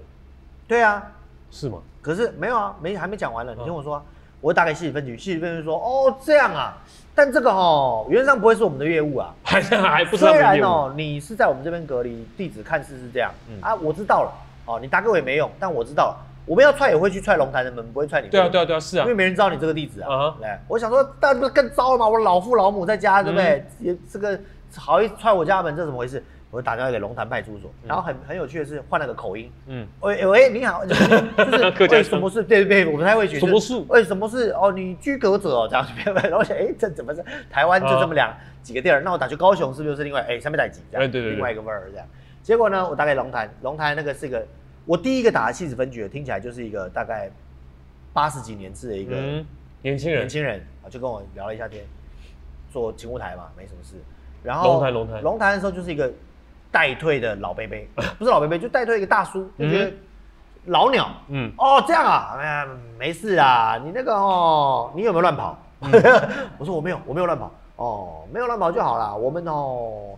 对啊，是吗？可是没有啊，没还没讲完了，你听我说。我打给西里分局，西里分局说：“哦，这样啊，但这个哦，原则上不会是我们的业务啊，还还不是虽然哦，你是在我们这边隔离，地址看似是这样啊，我知道了哦，你打给我也没用，但我知道了，我们要踹也会去踹龙潭的门，不会踹你。对啊，对啊，对啊，是啊，因为没人知道你这个地址啊。来，我想说，但不是更糟了吗？我老父老母在家，对不对？也这个好意思踹我家门，这怎么回事？”我打电话给龙潭派出所，然后很很有趣的是换了个口音，嗯，喂喂，你好，就是 为什么是？对对对，我不太会学。什么是？为什么是？哦，你居格者哦，这样子，然后想，哎，这怎么是？台湾就这么两几个地儿，那我打去高雄是不是就是另外？哎，上面带几？对对对，另外一个味儿这样。结果呢，我打给龙潭，龙潭那个是一个，我第一个打的戏子分局，听起来就是一个大概八十几年制的一个年轻人，年轻人啊，就跟我聊了一下天。做勤务台嘛，没什么事。然后龙潭龙潭龙潭的时候就是一个待退的老贝贝，不是老贝贝，就代退一个大叔，就觉得老鸟，嗯，哦这样啊，哎呀没事啊，你那个哦，你有没有乱跑？我说我没有，我没有乱跑，哦，没有乱跑就好啦。我们哦。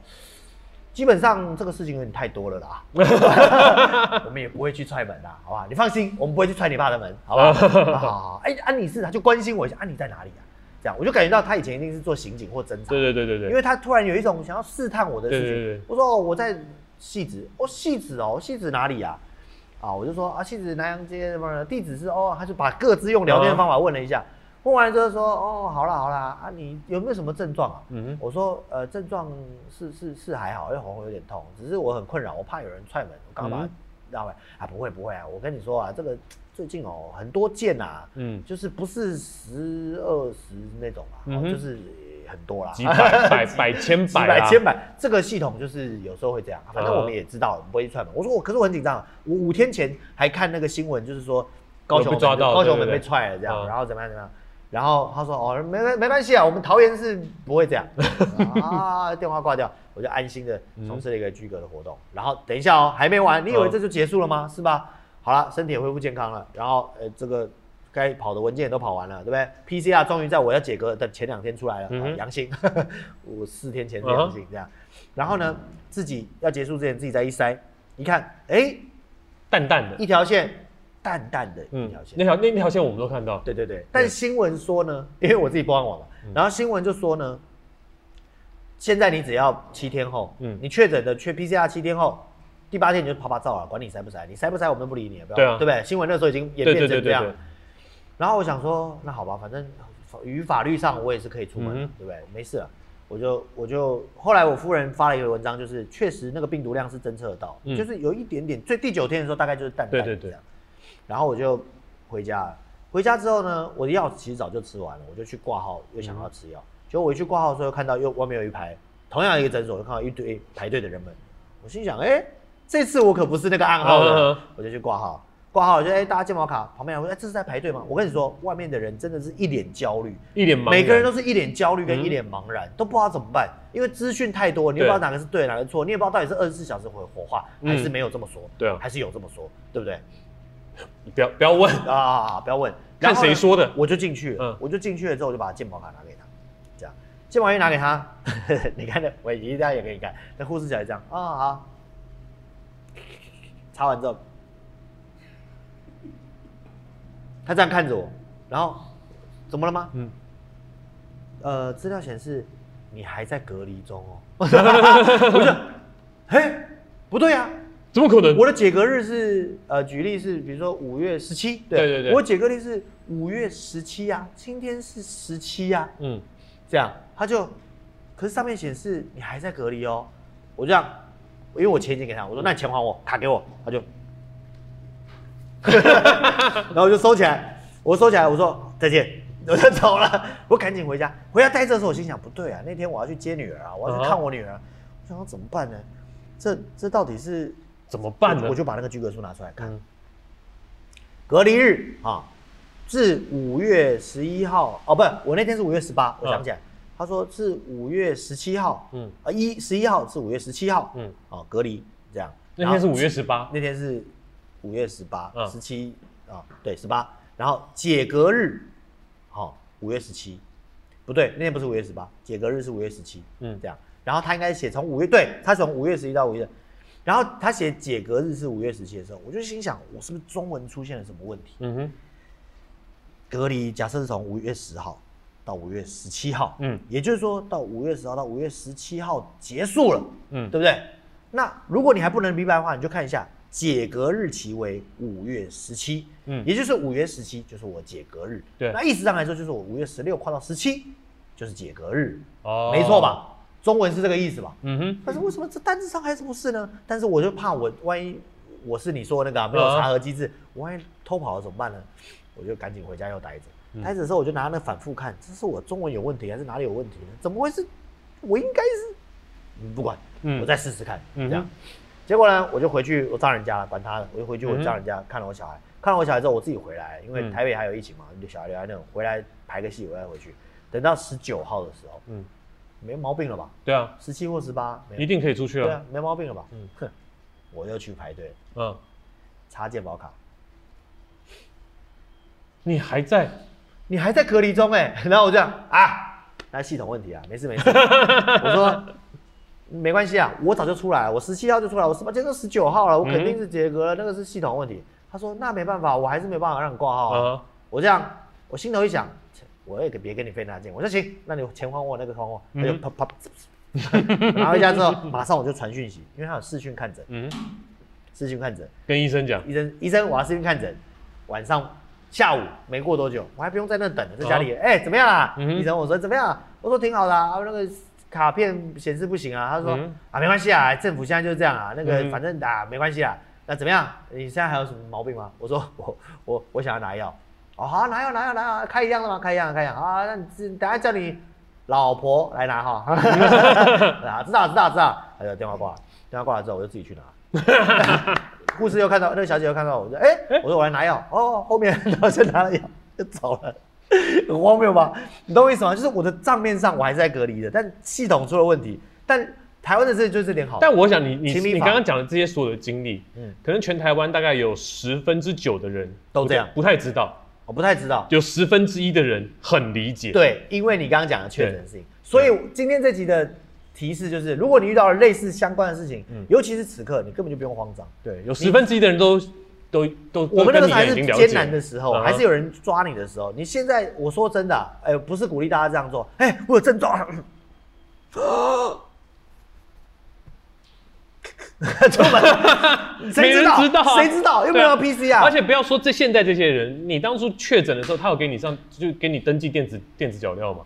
基本上这个事情有点太多了啦，我们也不会去踹门的，好吧？你放心，我们不会去踹你爸的门，好吧好？好，哎，安妮是，他就关心我一下，安你在哪里啊？这样我就感觉到他以前一定是做刑警或侦查，对对对对对，因为他突然有一种想要试探我的事情。我说我在戏子，哦戏子哦，戏子哪里啊？啊，我就说啊戏子南阳街什么地址是哦，他就把各自用聊天的方法问了一下。问完之后说，哦，好啦好啦啊，你有没有什么症状啊？嗯我说，呃，症状是是是还好，因为喉咙有点痛，只是我很困扰，我怕有人踹门，我刚把它拉回来。啊，不会不会啊，我跟你说啊，这个最近哦很多件啊，嗯，就是不是十二十那种啊，就是很多啦，几百百 百千百百千百，这个系统就是有时候会这样，反正我们也知道不会串门。我说我可是我很紧张，我五天前还看那个新闻，就是说高雄高雄门被踹了这样，然后怎么样怎么样。然后他说：“哦，没没没关系啊，我们桃园是不会这样 啊。”电话挂掉，我就安心的从事了一个居格的活动。然后等一下哦，还没完，你以为这就结束了吗？是吧？好了，身体也恢复健康了。然后呃，这个该跑的文件也都跑完了，对不对？PCR 终于在我要解隔的前两天出来了，阳性。我四天前阳性这样。然后呢，自己要结束之前，自己再一筛，一看，哎，淡淡的一条线。淡淡的一条线，那条那那条线我们都看到。对对对，但新闻说呢，因为我自己不上网嘛，然后新闻就说呢，现在你只要七天后，嗯，你确诊的缺 PCR 七天后，第八天你就啪啪照了，管你塞不塞，你塞不塞我们都不理你，对啊，对不对？新闻那时候已经演变成这样。然后我想说，那好吧，反正于法律上我也是可以出门，对不对？没事了，我就我就后来我夫人发了一个文章，就是确实那个病毒量是侦测得到，就是有一点点，最第九天的时候大概就是淡淡的这样。然后我就回家了。回家之后呢，我的药其实早就吃完了，我就去挂号，又想要吃药。结果我一去挂号的时候，看到又外面有一排同样一个诊所，就看到一堆排队的人们。我心想，哎，这次我可不是那个暗号的，我就去挂号。挂号就哎，大家健保卡旁边人问，哎，这是在排队吗？我跟你说，外面的人真的是一脸焦虑，一脸茫，每个人都是一脸焦虑跟一脸茫然，都不知道怎么办，因为资讯太多，你也不知道哪个是对，哪个错，你也不知道到底是二十四小时回火化，还是没有这么说，对啊，还是有这么说，对不对？你不要不要问啊！不要问，看谁说的，我就进去了。嗯，我就进去了之后，我就把健保卡拿给他，这样，健保卡拿给他，你看的，我一定要也给你看。那护士小姐这样啊，好，擦完之后，他这样看着我，然后怎么了吗？嗯，呃，资料显示你还在隔离中哦。我就，嘿，不对呀。怎么可能？我的解隔日是呃，举例是，比如说五月十七，对对对，我解隔日是五月十七呀，今天是十七呀，嗯，这样他就，可是上面显示你还在隔离哦，我这样，因为我钱已经给他，我说那你钱还我，卡给我，他就，然后我就收起来，我收起来，我说再见，我就走了，我赶紧回家，回家待着的时候，我心想不对啊，那天我要去接女儿啊，我要去看我女儿，我想说怎么办呢？这这到底是？怎么办呢？我就把那个居格书拿出来看。隔离日啊，至五月十一号哦，不，我那天是五月十八，我想起来，他说是五月十七号，嗯，啊一十一号是五月十七号，嗯，哦隔离这样。那天是五月十八，那天是五月十八，十七啊，对，十八。然后解隔日，好，五月十七，不对，那天不是五月十八，解隔日是五月十七，嗯，这样。然后他应该写从五月，对他从五月十一到五月。然后他写解隔日是五月十七的时候，我就心想，我是不是中文出现了什么问题？嗯哼。隔离假设是从五月十号到五月十七号，嗯，也就是说到五月十号到五月十七号结束了，嗯，对不对？那如果你还不能明白的话，你就看一下解隔日期为五月十七，嗯，也就是五月十七就是我解隔日，对，那意思上来说就是我五月十六跨到十七就是解隔日，哦，没错吧？中文是这个意思吧？嗯哼。但是为什么这单子上还是不是呢？但是我就怕我万一我是你说的那个没有查核机制，我万一偷跑了怎么办呢？我就赶紧回家又待着。待着的时候我就拿那反复看，这是我中文有问题还是哪里有问题呢？怎么会是？我应该是……不管，我再试试看。这样，结果呢，我就回去我丈人家了，管他了，我就回去我丈人家看了我小孩，看了我小孩之后，我自己回来，因为台北还有疫情嘛，小孩留在那，回来排个戏，我再回去。等到十九号的时候，嗯。没毛病了吧？对啊，十七或十八，一定可以出去了。对啊，没毛病了吧？嗯，哼，我又去排队，嗯，插健保卡。你还在，你还在隔离中哎，然后我这样啊，那系统问题啊，没事没事。我说没关系啊，我早就出来了，我十七号就出来，我十八今天都十九号了，我肯定是结隔了，那个是系统问题。他说那没办法，我还是没办法让你挂号啊。我这样，我心头一想，我也别跟你费那劲。我说行，那你钱还我，那个还我，他就啪啪，拿回家之后，马上我就传讯息，因为他有视讯看诊，嗯，视讯看诊，跟医生讲，医生医生我要视讯看诊，晚上。下午没过多久，我还不用在那等，在家里。哎，怎么样啊？医生，我说怎么样？我说挺好的啊。那个卡片显示不行啊。他说啊，没关系啊，政府现在就是这样啊。那个反正啊，没关系啊。那怎么样？你现在还有什么毛病吗？我说 我我我想要拿药。哦，好，拿药拿药拿药，开一样的吗？开一样开一样。啊，那你等下叫你老婆来拿哈。啊，知道知道知道。他就电话挂了，电话挂了之后，我就自己去拿。护士又看到那个小姐又看到我，说：“哎，我说我来拿药哦。”后面 然后就拿了药就走了，很荒谬吧？你懂我意思吗？就是我的账面上我还是在隔离的，但系统出了问题。但台湾的这就是点好。但我想你你你刚刚讲的这些所有的经历，嗯，可能全台湾大概有十分之九的人都这样，不太知道。我不太知道，有十分之一的人很理解。对，因为你刚刚讲的确诊性，所以今天这集的。提示就是，如果你遇到了类似相关的事情，嗯，尤其是此刻，你根本就不用慌张。对，有十分之一的人都都都，我们那个还是艰难的时候，还是有人抓你的时候。你现在，我说真的，哎，不是鼓励大家这样做。哎，我有症状，出门，谁知道？谁知道？又没有 PCR。而且不要说这现在这些人，你当初确诊的时候，他有给你上就给你登记电子电子脚镣吗？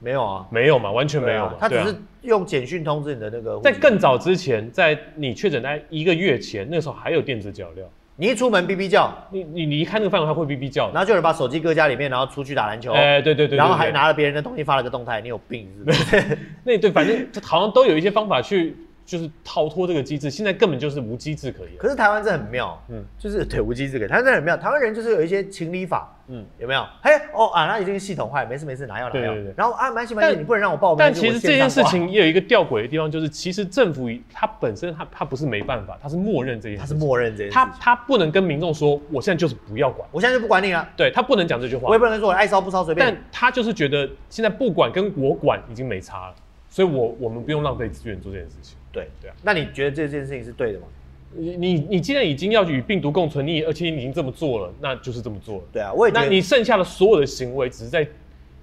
没有啊，没有嘛，完全没有。他只是用简讯通知你的那个。在更早之前，在你确诊在一个月前，那时候还有电子脚镣。你一出门哔哔叫，你你离开那个范围，它会哔哔叫。然后就有人把手机搁家里面，然后出去打篮球。哎，对对对。然后还拿了别人的东西发了个动态，你有病是不是？那对，反正好像都有一些方法去。就是逃脱这个机制，现在根本就是无机制可言。可是台湾这很妙，嗯，就是对无机制可台湾这很妙，台湾人就是有一些情理法，嗯，有没有？嘿，哦啊，那已经系统坏，没事没事，拿药拿药。然后啊，蛮喜蛮喜，你不能让我报名。但其实这件事情也有一个吊诡的地方，就是其实政府它本身它它不是没办法，它是默认这件事，它是默认这件事，它它不能跟民众说，我现在就是不要管，我现在就不管你了。对他不能讲这句话，我也不能说我爱烧不烧随便。但他就是觉得现在不管跟我管已经没差了，所以我我们不用浪费资源做这件事情。对对啊，那你觉得这件事情是对的吗？你你你既然已经要与病毒共存，你而且你已经这么做了，那就是这么做了。对啊，我也。那你剩下的所有的行为，只是在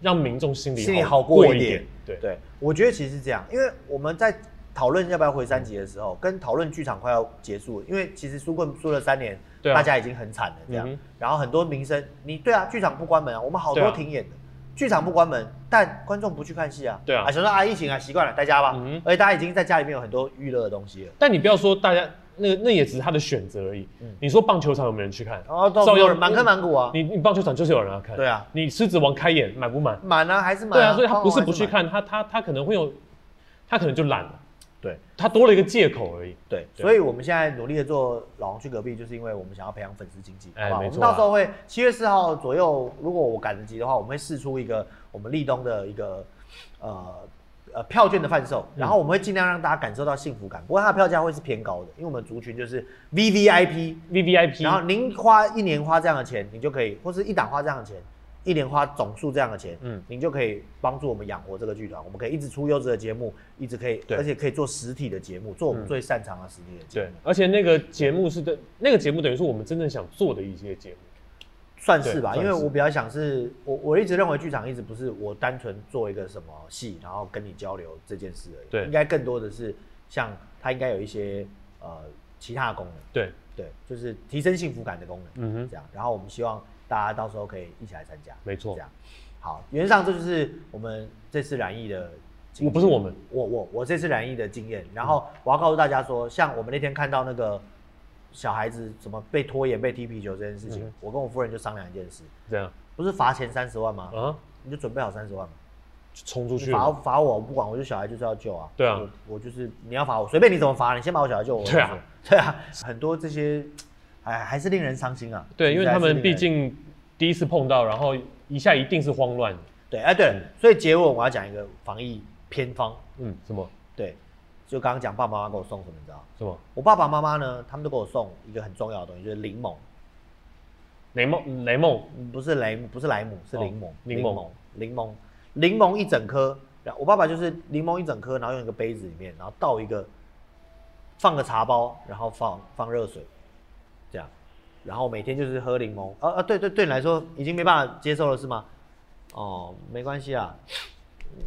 让民众心里心里好过一点。对对，我觉得其实是这样，因为我们在讨论要不要回三级的时候，跟讨论剧场快要结束，因为其实输棍输了三年，大家已经很惨了这样。然后很多民生，你对啊，剧场不关门啊，我们好多停演的。剧场不关门，但观众不去看戏啊。对啊，啊，想说啊，疫情啊，习惯了，在家吧。嗯。而且大家已经在家里面有很多娱乐的东西了。但你不要说大家，那那也只是他的选择而已。嗯。你说棒球场有没有人去看？哦，照样满坑满谷啊。你你棒球场就是有人要看。对啊。你狮子王开演满不满？满啊，还是满。对啊，所以他不是不去看，他他他可能会有，他可能就懒了。对，他多了一个借口而已。对，所以我们现在努力的做老王去隔壁，就是因为我们想要培养粉丝经济，好吧？我们到时候会七月四号左右，如果我赶得及的话，我们会试出一个我们立冬的一个呃呃票券的贩售，然后我们会尽量让大家感受到幸福感。不过它的票价会是偏高的，因为我们族群就是 V V I P V V I P，然后您花一年花这样的钱，你就可以，或是一档花这样的钱。一年花总数这样的钱，嗯，您就可以帮助我们养活这个剧团。我们可以一直出优质的节目，一直可以，而且可以做实体的节目，做我们最擅长的实体的节目。对，而且那个节目是对，那个节目等于是我们真正想做的一些节目，算是吧。因为我比较想是，我我一直认为剧场一直不是我单纯做一个什么戏，然后跟你交流这件事而已。对，应该更多的是像它应该有一些呃其他的功能。对对，就是提升幸福感的功能。嗯哼，这样。然后我们希望。大家到时候可以一起来参加，没错。这样，好，原则上这就是我们这次染疫的。我不是我们，我我我这次染疫的经验。然后我要告诉大家说，像我们那天看到那个小孩子怎么被拖延、被踢皮球这件事情，我跟我夫人就商量一件事。这样，不是罚钱三十万吗？啊，你就准备好三十万嘛，冲出去。罚罚我，我不管，我就小孩就是要救啊。对啊，我就是你要罚我，随便你怎么罚，你先把我小孩救我。对啊，对啊，很多这些，哎，还是令人伤心啊。对，因为他们毕竟。第一次碰到，然后一下一定是慌乱的。对，哎，对，所以结尾我要讲一个防疫偏方。嗯，什么？对，就刚刚讲爸爸妈妈给我送什么，你知道？什么？我爸爸妈妈呢，他们都给我送一个很重要的东西，就是柠檬。雷梦，雷梦不是雷，不是莱姆，是柠檬。柠檬，柠檬，柠檬一整颗。我爸爸就是柠檬一整颗，然后用一个杯子里面，然后倒一个，放个茶包，然后放放热水，然后每天就是喝柠檬。啊啊，对对对，你来说已经没办法接受了是吗？哦，没关系啊，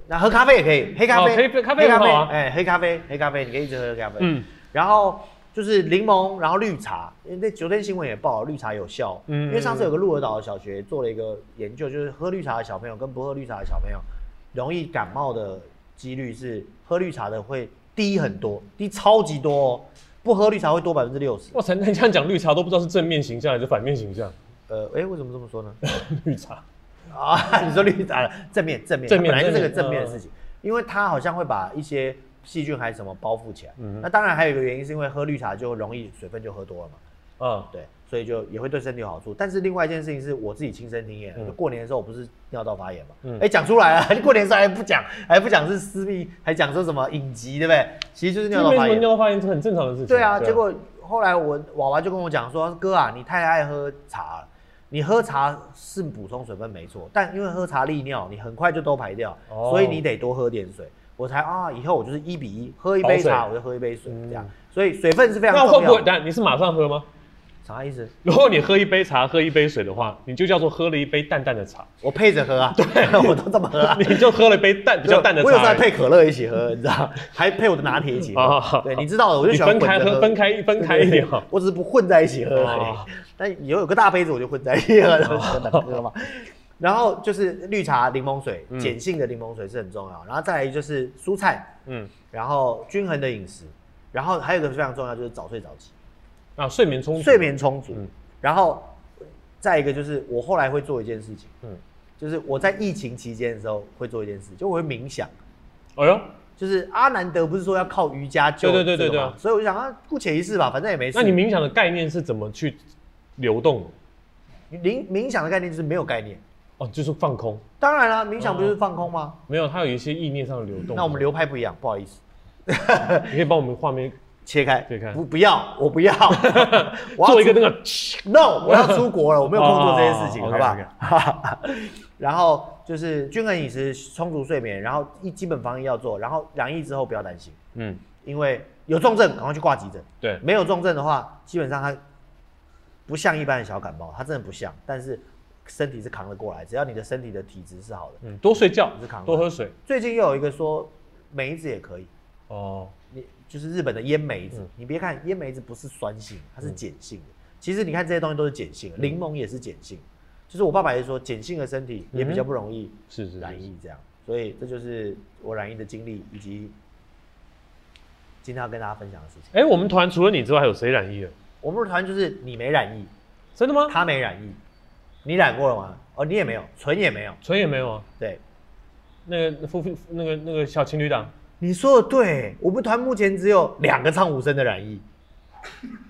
那喝咖啡也可以，黑咖啡，黑咖啡，黑咖啡，哎，黑咖啡，黑咖啡，你可以一直喝咖啡。嗯，然后。就是柠檬，然后绿茶，因为那昨天新闻也报绿茶有效。嗯，因为上次有个鹿儿岛的小学做了一个研究，就是喝绿茶的小朋友跟不喝绿茶的小朋友，容易感冒的几率是喝绿茶的会低很多，低超级多哦。不喝绿茶会多百分之六十。哇，塞，那 你这样讲绿茶都不知道是正面形象还是反面形象。呃，哎，为什么这么说呢？绿茶啊，你说绿茶正面正面，正面本来就是个正面的事情，因为它好像会把一些。细菌还是什么包覆起来？嗯，那当然还有一个原因是因为喝绿茶就容易水分就喝多了嘛。嗯，对，所以就也会对身体有好处。但是另外一件事情是我自己亲身经验，就过年的时候我不是尿道发炎嘛？嗯，哎，讲出来了，过年的时候还不讲，还不讲是私密，还讲说什么隐疾，对不对？其实就是尿道发炎。尿道发炎是很正常的事情。对啊，结果后来我娃娃就跟我讲说：“哥啊，你太爱喝茶了，你喝茶是补充水分没错，但因为喝茶利尿，你很快就都排掉，所以你得多喝点水。”我才啊，以后我就是一比一，喝一杯茶我就喝一杯水，这样，所以水分是非常重要。那会不会？但你是马上喝吗？啥意思？如果你喝一杯茶，喝一杯水的话，你就叫做喝了一杯淡淡的茶。我配着喝啊，对，我都这么喝啊。你就喝了一杯淡 比较淡的茶。我有时候配可乐一起喝，你知道？还配我的拿铁一起喝。对，你知道的，我就喜欢分开喝，分开分开一点哈。我只是不混在一起喝而已。但以后有个大杯子，我就混在一起喝，喝嘛。然后就是绿茶、柠檬水，碱性的柠檬水是很重要。然后再来就是蔬菜，嗯，然后均衡的饮食，然后还有一个非常重要就是早睡早起，啊，睡眠充足，睡眠充足。然后再一个就是我后来会做一件事情，嗯，就是我在疫情期间的时候会做一件事，就我会冥想。哎呦，就是阿南德不是说要靠瑜伽救对对对对对，所以我就想啊，姑且一试吧，反正也没事。那你冥想的概念是怎么去流动？冥冥想的概念就是没有概念。哦，就是放空。当然了，冥想不就是放空吗？没有，它有一些意念上的流动。那我们流派不一样，不好意思。你可以帮我们画面切开。切开。不，不要，我不要。我要做一个那个。No，我要出国了，我没有空做这些事情，好不好？然后就是均衡饮食、充足睡眠，然后一基本防疫要做，然后染疫之后不要担心。嗯。因为有重症，赶快去挂急诊。对。没有重症的话，基本上它不像一般的小感冒，它真的不像，但是。身体是扛得过来，只要你的身体的体质是好的，嗯，多睡觉是扛，多喝水。最近又有一个说梅子也可以哦，你就是日本的腌梅子，你别看腌梅子不是酸性，它是碱性的。其实你看这些东西都是碱性，柠檬也是碱性。就是我爸爸也说，碱性的身体也比较不容易是是染疫这样。所以这就是我染疫的经历，以及今天要跟大家分享的事情。哎，我们团除了你之外，还有谁染疫了？我们的团就是你没染疫，真的吗？他没染疫。你染过了吗？哦，你也没有，纯也没有，纯也没有啊。对，那个夫妇，那个那个小情侣档，你说的对，我们团目前只有两个唱武生的染艺，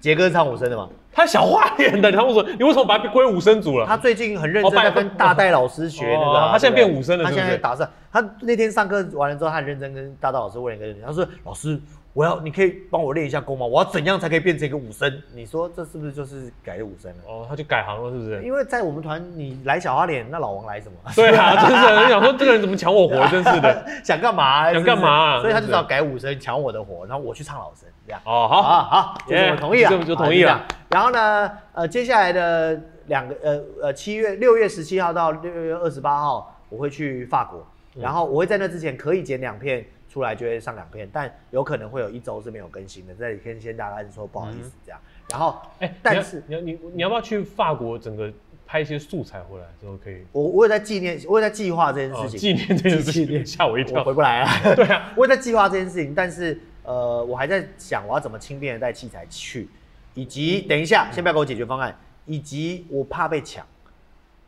杰哥唱武生的吗？他小花脸的，他为什么？你为什么把他归武生组了？他最近很认真在跟大戴老师学那个，他现在变武生了，他现在打算，他那天上课完了之后，他很认真跟大戴老师问一个问题，他说：“老师。”我要，你可以帮我练一下功吗？我要怎样才可以变成一个武生？你说这是不是就是改武生了？哦，他就改行了，是不是？因为在我们团，你来小花脸，那老王来什么？对 啊，真是你想说这个人怎么抢我活？真是的，想干嘛？想干嘛？所以他就要改武生，抢我的活，然后我去唱老生，这样。哦，好，好，好，我同意了，就同意了。然后呢，呃，接下来的两个，呃呃，七月六月十七号到六月二十八号，我会去法国，然后我会在那之前可以剪两片。出来就会上两篇，但有可能会有一周是没有更新的。这里先先大概说不好意思这样。然后，哎，但是你要你你要不要去法国整个拍一些素材回来之后可以？我我也在纪念，我也在计划这件事情。纪念这件事情 吓我一跳，回不来啊。对啊，我也在计划这件事情，但是呃，我还在想我要怎么轻便的带器材去，以及等一下先不要给我解决方案，以及我怕被抢，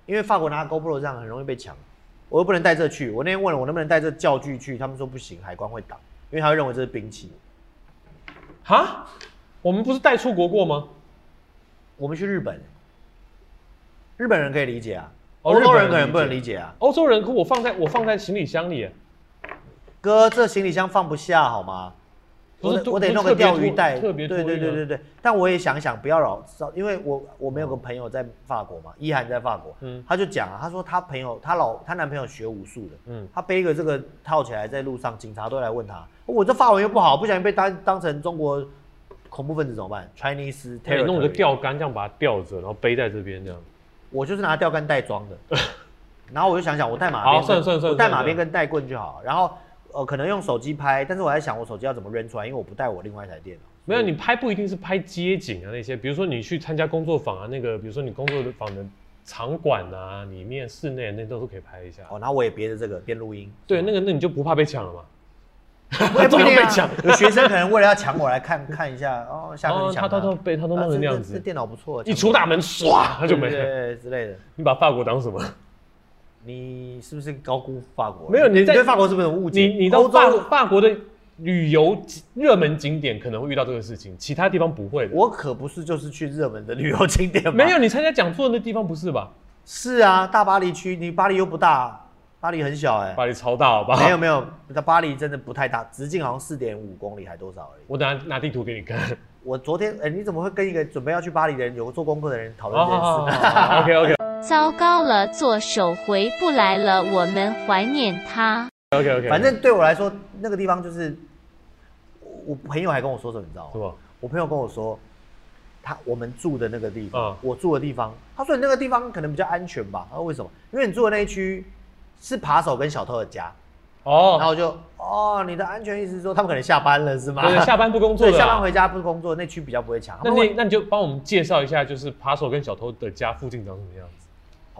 因为法国拿 GoPro 这样很容易被抢。我又不能带这去。我那天问了，我能不能带这教具去？他们说不行，海关会挡，因为他会认为这是兵器。哈？我们不是带出国过吗？我们去日本，日本人可以理解啊，欧洲人可能不能理解啊。欧洲人可我放在我放在行李箱里，哥，这行李箱放不下好吗？我得我得弄个钓鱼袋，特别对对对对对。但我也想想，不要老，因为我我没有个朋友在法国嘛，一涵在法国，嗯，他就讲啊，他说他朋友他老他男朋友学武术的，嗯，他背个这个套起来在路上，警察都来问他，我这法文又不好，不小心被当当成中国恐怖分子怎么办？Chinese，弄个钓竿这样把它吊着，然后背在这边这样。我就是拿钓竿袋装的，然后我就想想，我带马鞭，算算算，带马鞭跟带棍就好，然后。呃，可能用手机拍，但是我在想，我手机要怎么扔出来？因为我不带我另外一台电脑。没有，你拍不一定是拍街景啊，那些，比如说你去参加工作坊啊，那个，比如说你工作的坊的场馆啊，里面室内那都是可以拍一下。哦，然后我也别着这个边录音。对，那个那你就不怕被抢了吗？不会 被抢。有学生可能为了要抢我来看看一下，哦，下次抢。他他都被他都弄成那样子。这电脑不错。一出大门，唰，他就没了之类的。你把法国当什么？你是不是高估法国？没有，你对法国是不是很误解？你你到法法国的旅游热门景点可能会遇到这个事情，其他地方不会。我可不是就是去热门的旅游景点。没有，你参加讲座的那地方不是吧？是啊，大巴黎区，你巴黎又不大，巴黎很小哎。巴黎超大，好吧？没有没有，那巴黎真的不太大，直径好像四点五公里还多少而已。我等下拿地图给你看。我昨天哎，你怎么会跟一个准备要去巴黎的人，有个做功课的人讨论这件事？OK OK。糟糕了，做手回不来了，我们怀念他。OK OK。反正对我来说，那个地方就是，我朋友还跟我说什么，你知道吗？是吧？我朋友跟我说，他我们住的那个地方，我住的地方，他说你那个地方可能比较安全吧？他说为什么？因为你住的那一区是扒手跟小偷的家。哦，然后我就哦，你的安全意思是说他们可能下班了是吗？对，下班不工作，下班回家不工作，那区比较不会抢。那你那你就帮我们介绍一下，就是扒手跟小偷的家附近长什么样子？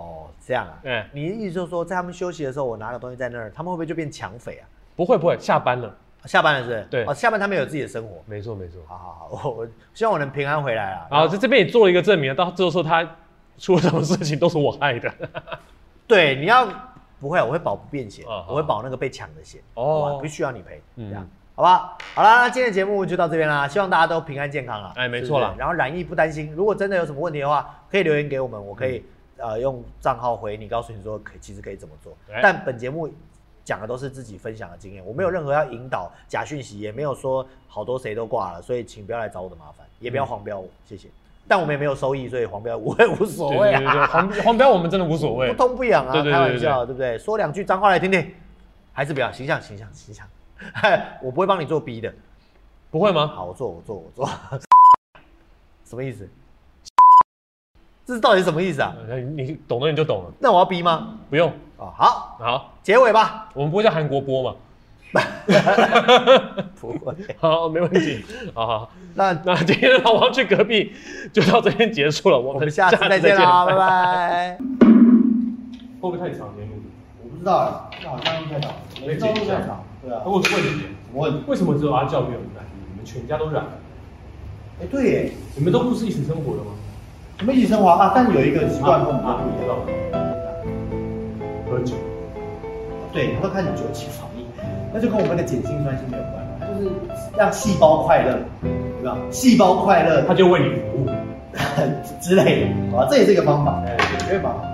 哦，这样啊。嗯，你的意思就是说，在他们休息的时候，我拿个东西在那儿，他们会不会就变抢匪啊？不会不会，下班了，下班了是？对，哦，下班他们有自己的生活。没错没错。好好好，我我希望我能平安回来啊。然后在这边也做了一个证明，到最后说他出了什么事情都是我害的。对，你要。不会，我会保不便险，我会保那个被抢的险，哦，不需要你赔，这样，好吧？好了，那今天的节目就到这边啦，希望大家都平安健康啊！哎，没错了。然后染疫不担心，如果真的有什么问题的话，可以留言给我们，我可以呃用账号回你，告诉你说可其实可以怎么做。但本节目讲的都是自己分享的经验，我没有任何要引导假讯息，也没有说好多谁都挂了，所以请不要来找我的麻烦，也不要黄标我，谢谢。但我们也没有收益，所以黄标我也无所谓啊。黄黄标我们真的无所谓，不痛不痒啊，开玩笑，对不对？说两句脏话来听听，还是不要形象形象形象。我不会帮你做逼的，不会吗？好，我做我做我做。什么意思？这是到底什么意思啊？你懂了你就懂了。那我要逼吗？不用啊。好，好，结尾吧。我们不会叫韩国播吗？不会，好，没问题。好好，那那今天的老王去隔壁就到这边结束了，我们下次再见啦，拜拜。会不会太长节目？我不知道，这好像太长，每次都太长。对啊。我问题？什么问题？为什么只有阿教没有染？你们全家都染？哎，对耶，你们都不是一起生活的吗？我们一起生活啊，但有一个习惯跟我们不一样，喝酒。对，他会开始酒起床。那就跟我们的碱性酸性有关，就是让细胞快乐，对吧？细胞快乐，他就为你服务之类的，好吧，这也是一个方法，哎，绝对方法。